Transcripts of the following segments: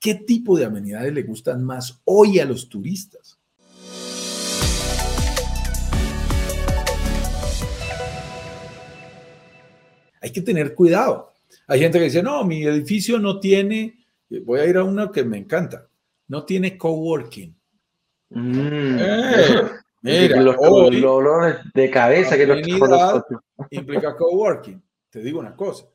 ¿Qué tipo de amenidades le gustan más hoy a los turistas? Hay que tener cuidado. Hay gente que dice, no, mi edificio no tiene, voy a ir a uno que me encanta, no tiene coworking. Mm. Eh, mira, los, olores de cabeza que nos implica coworking. Te digo una cosa,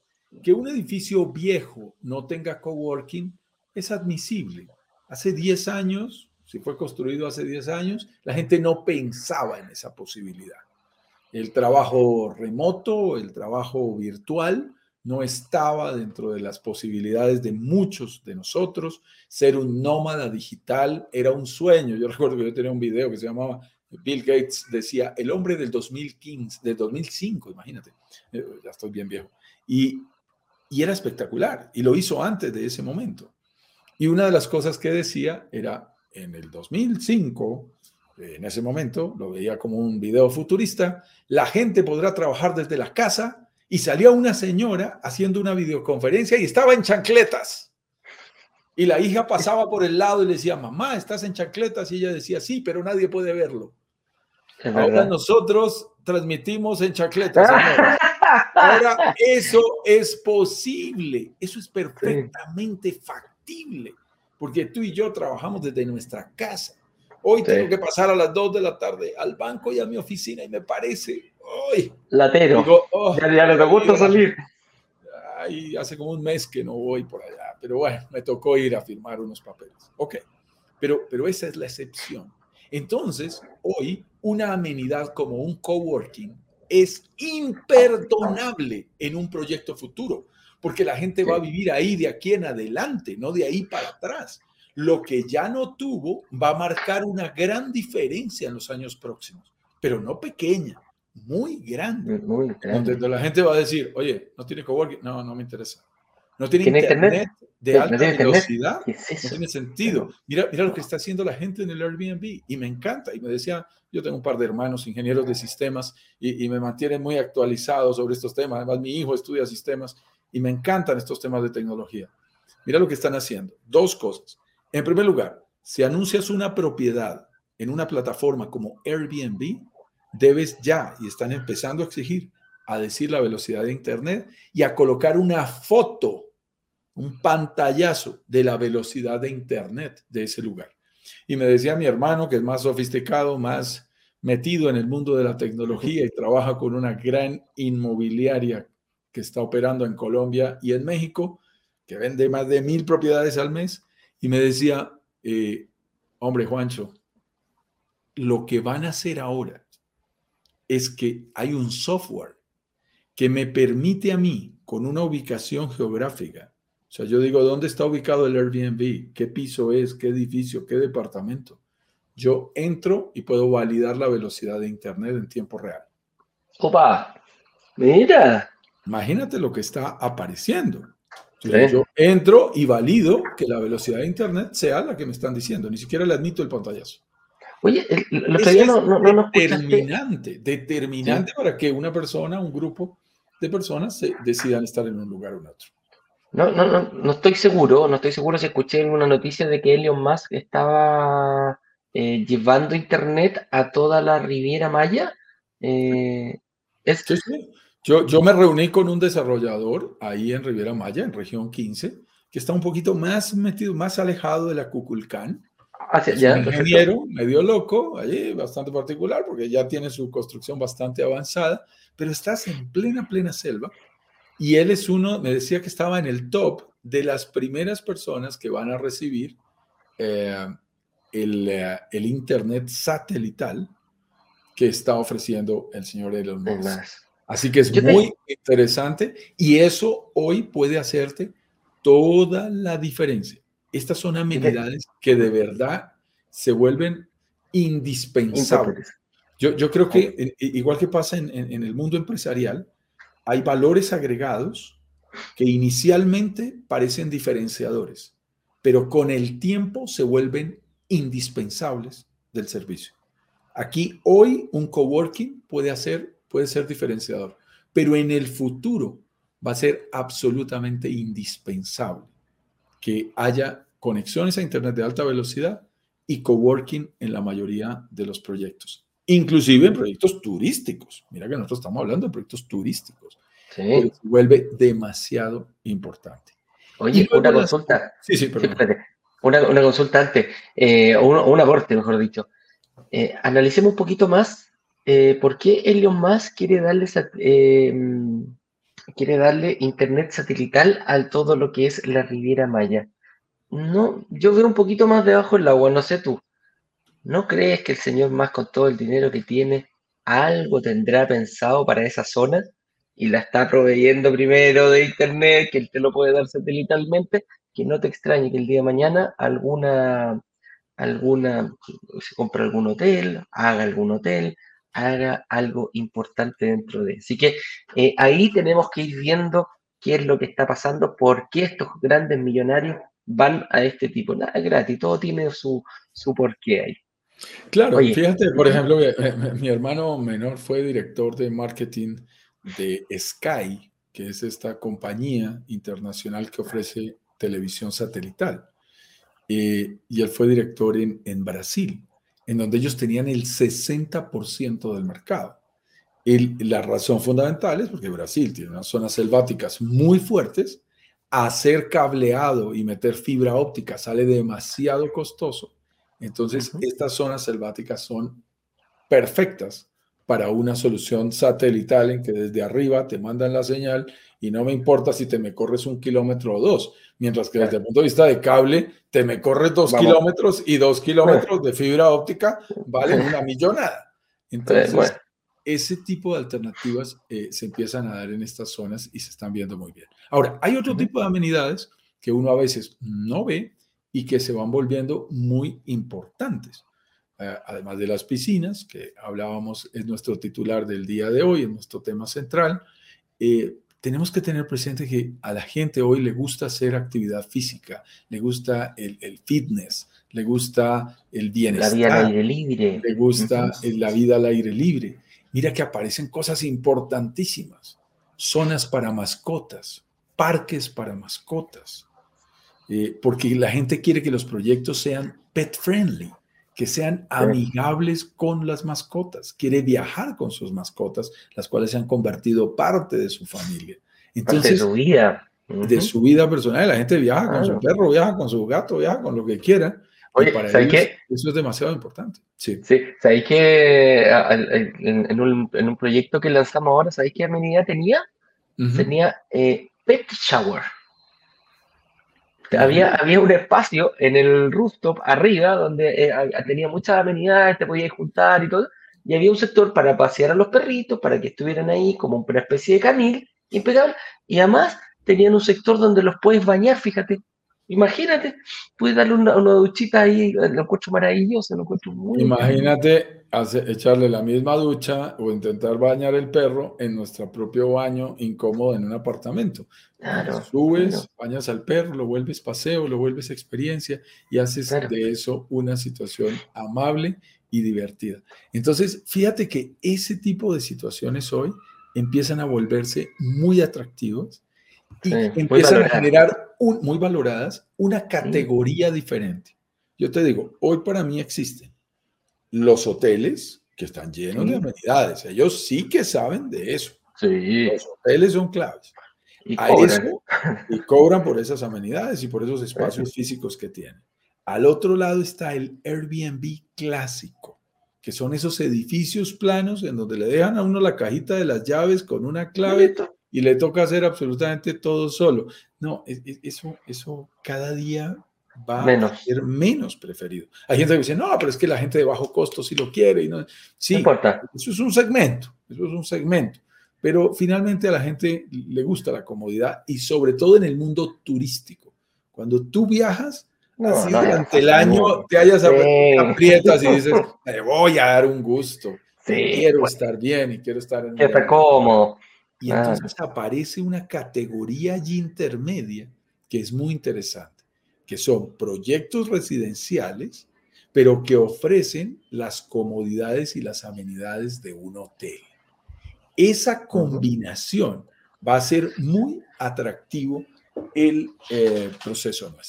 que un edificio viejo no tenga coworking es admisible. Hace 10 años, si fue construido hace 10 años, la gente no pensaba en esa posibilidad. El trabajo remoto, el trabajo virtual, no estaba dentro de las posibilidades de muchos de nosotros. Ser un nómada digital era un sueño. Yo recuerdo que yo tenía un video que se llamaba Bill Gates decía, el hombre del 2015, del 2005, imagínate, eh, ya estoy bien viejo, y, y era espectacular, y lo hizo antes de ese momento. Y una de las cosas que decía era, en el 2005, en ese momento, lo veía como un video futurista, la gente podrá trabajar desde la casa y salía una señora haciendo una videoconferencia y estaba en chancletas. Y la hija pasaba por el lado y le decía, mamá, ¿estás en chancletas? Y ella decía, sí, pero nadie puede verlo. Ahora nosotros transmitimos en chancletas. Ahora eso es posible, eso es perfectamente factible, porque tú y yo trabajamos desde nuestra casa. Hoy tengo que pasar a las 2 de la tarde al banco y a mi oficina y me parece, hoy latero. Oh, ya, ya me gusta salir. Hace como un mes que no voy por allá, pero bueno, me tocó ir a firmar unos papeles. Ok, pero, pero esa es la excepción. Entonces, hoy una amenidad como un coworking es imperdonable en un proyecto futuro, porque la gente va a vivir ahí de aquí en adelante, no de ahí para atrás. Lo que ya no tuvo va a marcar una gran diferencia en los años próximos, pero no pequeña, muy grande. Donde la gente va a decir, oye, no tiene coworking, no, no me interesa. No tiene, internet, de alta velocidad. no tiene sentido. Mira, mira lo que está haciendo la gente en el Airbnb y me encanta. Y me decía, yo tengo un par de hermanos ingenieros de sistemas y, me mantienen muy actualizado sobre estos temas. Además, mi hijo estudia sistemas y me encantan estos temas de tecnología. Mira lo que están haciendo. Dos cosas. En primer lugar, si anuncias una propiedad en una plataforma como Airbnb, debes ya, y están empezando a exigir, a decir la velocidad de Internet y a colocar una foto, un pantallazo de la velocidad de Internet de ese lugar. Y me decía mi hermano, que es más sofisticado, más metido en el mundo de la tecnología y trabaja con una gran inmobiliaria que está operando en Colombia y en México, que vende más de mil propiedades al mes, y me decía, eh, hombre Juancho, lo que van a hacer ahora es que hay un software que me permite a mí, con una ubicación geográfica, o sea, yo digo, ¿dónde está ubicado el Airbnb? ¿Qué piso es? ¿Qué edificio? ¿Qué departamento? Yo entro y puedo validar la velocidad de Internet en tiempo real. Opa, mira. Imagínate lo que está apareciendo. Yo entro y valido que la velocidad de Internet sea la que me están diciendo. Ni siquiera le admito el pantallazo. Oye, lo que no, no, no, determinante, determinante para que una persona, un grupo de personas se decidan estar en un lugar o en otro. No, no, no, no estoy seguro, no estoy seguro si escuché una noticia de que Elon Musk estaba eh, llevando internet a toda la Riviera Maya. Eh, es... Yo, yo me reuní con un desarrollador ahí en Riviera Maya, en región 15, que está un poquito más metido, más alejado de la Cuculcán. Ah, un ingeniero medio loco, allí bastante particular, porque ya tiene su construcción bastante avanzada, pero estás en plena, plena selva y él es uno, me decía que estaba en el top de las primeras personas que van a recibir eh, el, eh, el, Internet satelital que está ofreciendo el señor Elon Musk. Así que es muy interesante y eso hoy puede hacerte toda la diferencia. Estas son amenidades que de verdad se vuelven indispensables. Yo, yo creo que, igual que pasa en, en el mundo empresarial, hay valores agregados que inicialmente parecen diferenciadores, pero con el tiempo se vuelven indispensables del servicio. Aquí hoy un coworking puede hacer puede ser diferenciador, pero en el futuro va a ser absolutamente indispensable que haya conexiones a Internet de alta velocidad y coworking en la mayoría de los proyectos, inclusive en proyectos turísticos. Mira que nosotros estamos hablando de proyectos turísticos. Sí. se vuelve demasiado importante. Oye, una consulta. Sí, sí, perdón. una, una, consulta antes, eh, un, un, mejor dicho. Eh, analicemos un poquito más eh, por qué Elon Musk quiere darle, eh, quiere darle internet satelital a todo lo que es la Riviera Maya. No, yo veo un poquito más debajo del agua, no sé tú. ¿No crees que el señor Musk con todo el dinero que tiene algo tendrá pensado para esa zona y la está proveyendo primero de internet, que él te lo puede dar satelitalmente, que no te extrañe que el día de mañana alguna, alguna, se compre algún hotel, haga algún hotel, haga algo importante dentro de. Así que eh, ahí tenemos que ir viendo qué es lo que está pasando, por qué estos grandes millonarios van a este tipo. Nada gratis, todo tiene su, su porqué ahí. Claro, fíjate, por ejemplo, mi, mi, hermano menor fue director de marketing de Sky, que es esta compañía internacional que ofrece televisión satelital. Eh, y él fue director en, en Brasil en donde ellos tenían el 60% del mercado. la razón fundamental es porque Brasil tiene unas zonas selváticas muy fuertes, hacer cableado y meter fibra óptica sale demasiado costoso. Entonces, estas zonas selváticas son perfectas para una solución satelital en que desde arriba te mandan la señal y no me importa si te me corres un kilómetro o dos, mientras que desde el punto de vista de cable te me corres dos kilómetros y dos kilómetros de fibra óptica valen una millonada. Entonces, ese tipo de alternativas eh, se empiezan a dar en estas zonas y se están viendo muy bien. Ahora, hay otro tipo de amenidades que uno a veces no ve y que se van volviendo muy importantes. Eh, además de las piscinas, que hablábamos, es nuestro titular del día de hoy, es nuestro tema central, eh, tenemos que tener presente que a la gente hoy le gusta hacer actividad física, le gusta el, fitness, le gusta el bienestar. La vida al aire libre. Le gusta la vida al aire libre. Mira que aparecen cosas importantísimas. Zonas para mascotas, parques para mascotas. Eh, porque la gente quiere que los proyectos sean pet friendly que sean amigables con las mascotas, quiere viajar con sus mascotas, las cuales se han convertido parte de su familia. Entonces, de su vida. De su vida personal. La gente viaja con su perro, viaja con su gato, viaja con lo que quiera. Oye, para qué? eso es demasiado importante. Sí, sí ¿sabéis que en, un, proyecto que lanzamos ahora, ¿sabéis qué amenidad tenía? Tenía eh, Pet Shower. Había, había un espacio en el rooftop arriba donde eh, tenía muchas amenidades, te podías juntar y todo, y había un sector para pasear a los perritos, para que estuvieran ahí como una especie de canil impecable, y además tenían un sector donde los puedes bañar, fíjate, Imagínate, puedes darle una, duchita ahí, lo encuentro maravilloso, lo encuentro muy Imagínate echarle la misma ducha o intentar bañar el perro en nuestro propio baño incómodo en un apartamento. Claro, Subes, bañas al perro, lo vuelves paseo, lo vuelves experiencia y haces de eso una situación amable y divertida. Entonces, fíjate que ese tipo de situaciones hoy empiezan a volverse muy atractivos y empiezan a generar muy valoradas una categoría diferente. Yo te digo, hoy para mí existen los hoteles que están llenos de amenidades. Ellos sí que saben de eso. Los hoteles son claves. Y cobran. y cobran por esas amenidades y por esos espacios físicos que tienen. Al otro lado está el Airbnb clásico, que son esos edificios planos en donde le dejan a uno la cajita de las llaves con una clave y le toca hacer absolutamente todo solo. No, eso, eso cada día va a ser menos preferido. Hay gente que dice, no, pero es que la gente de bajo costo sí lo quiere. Y no, sí, importa. eso es un segmento, eso es un segmento. Pero finalmente a la gente le gusta la comodidad y sobre todo en el mundo turístico. Cuando tú viajas, así durante el año te hayas aprietas y dices, me voy a dar un gusto. quiero pues. estar bien y quiero estar en... Que está cómodo. Y entonces aparece una categoría allí intermedia que es muy interesante, que son proyectos residenciales, pero que ofrecen las comodidades y las amenidades de un hotel. Esa combinación va a ser muy atractivo el eh, proceso nuestro.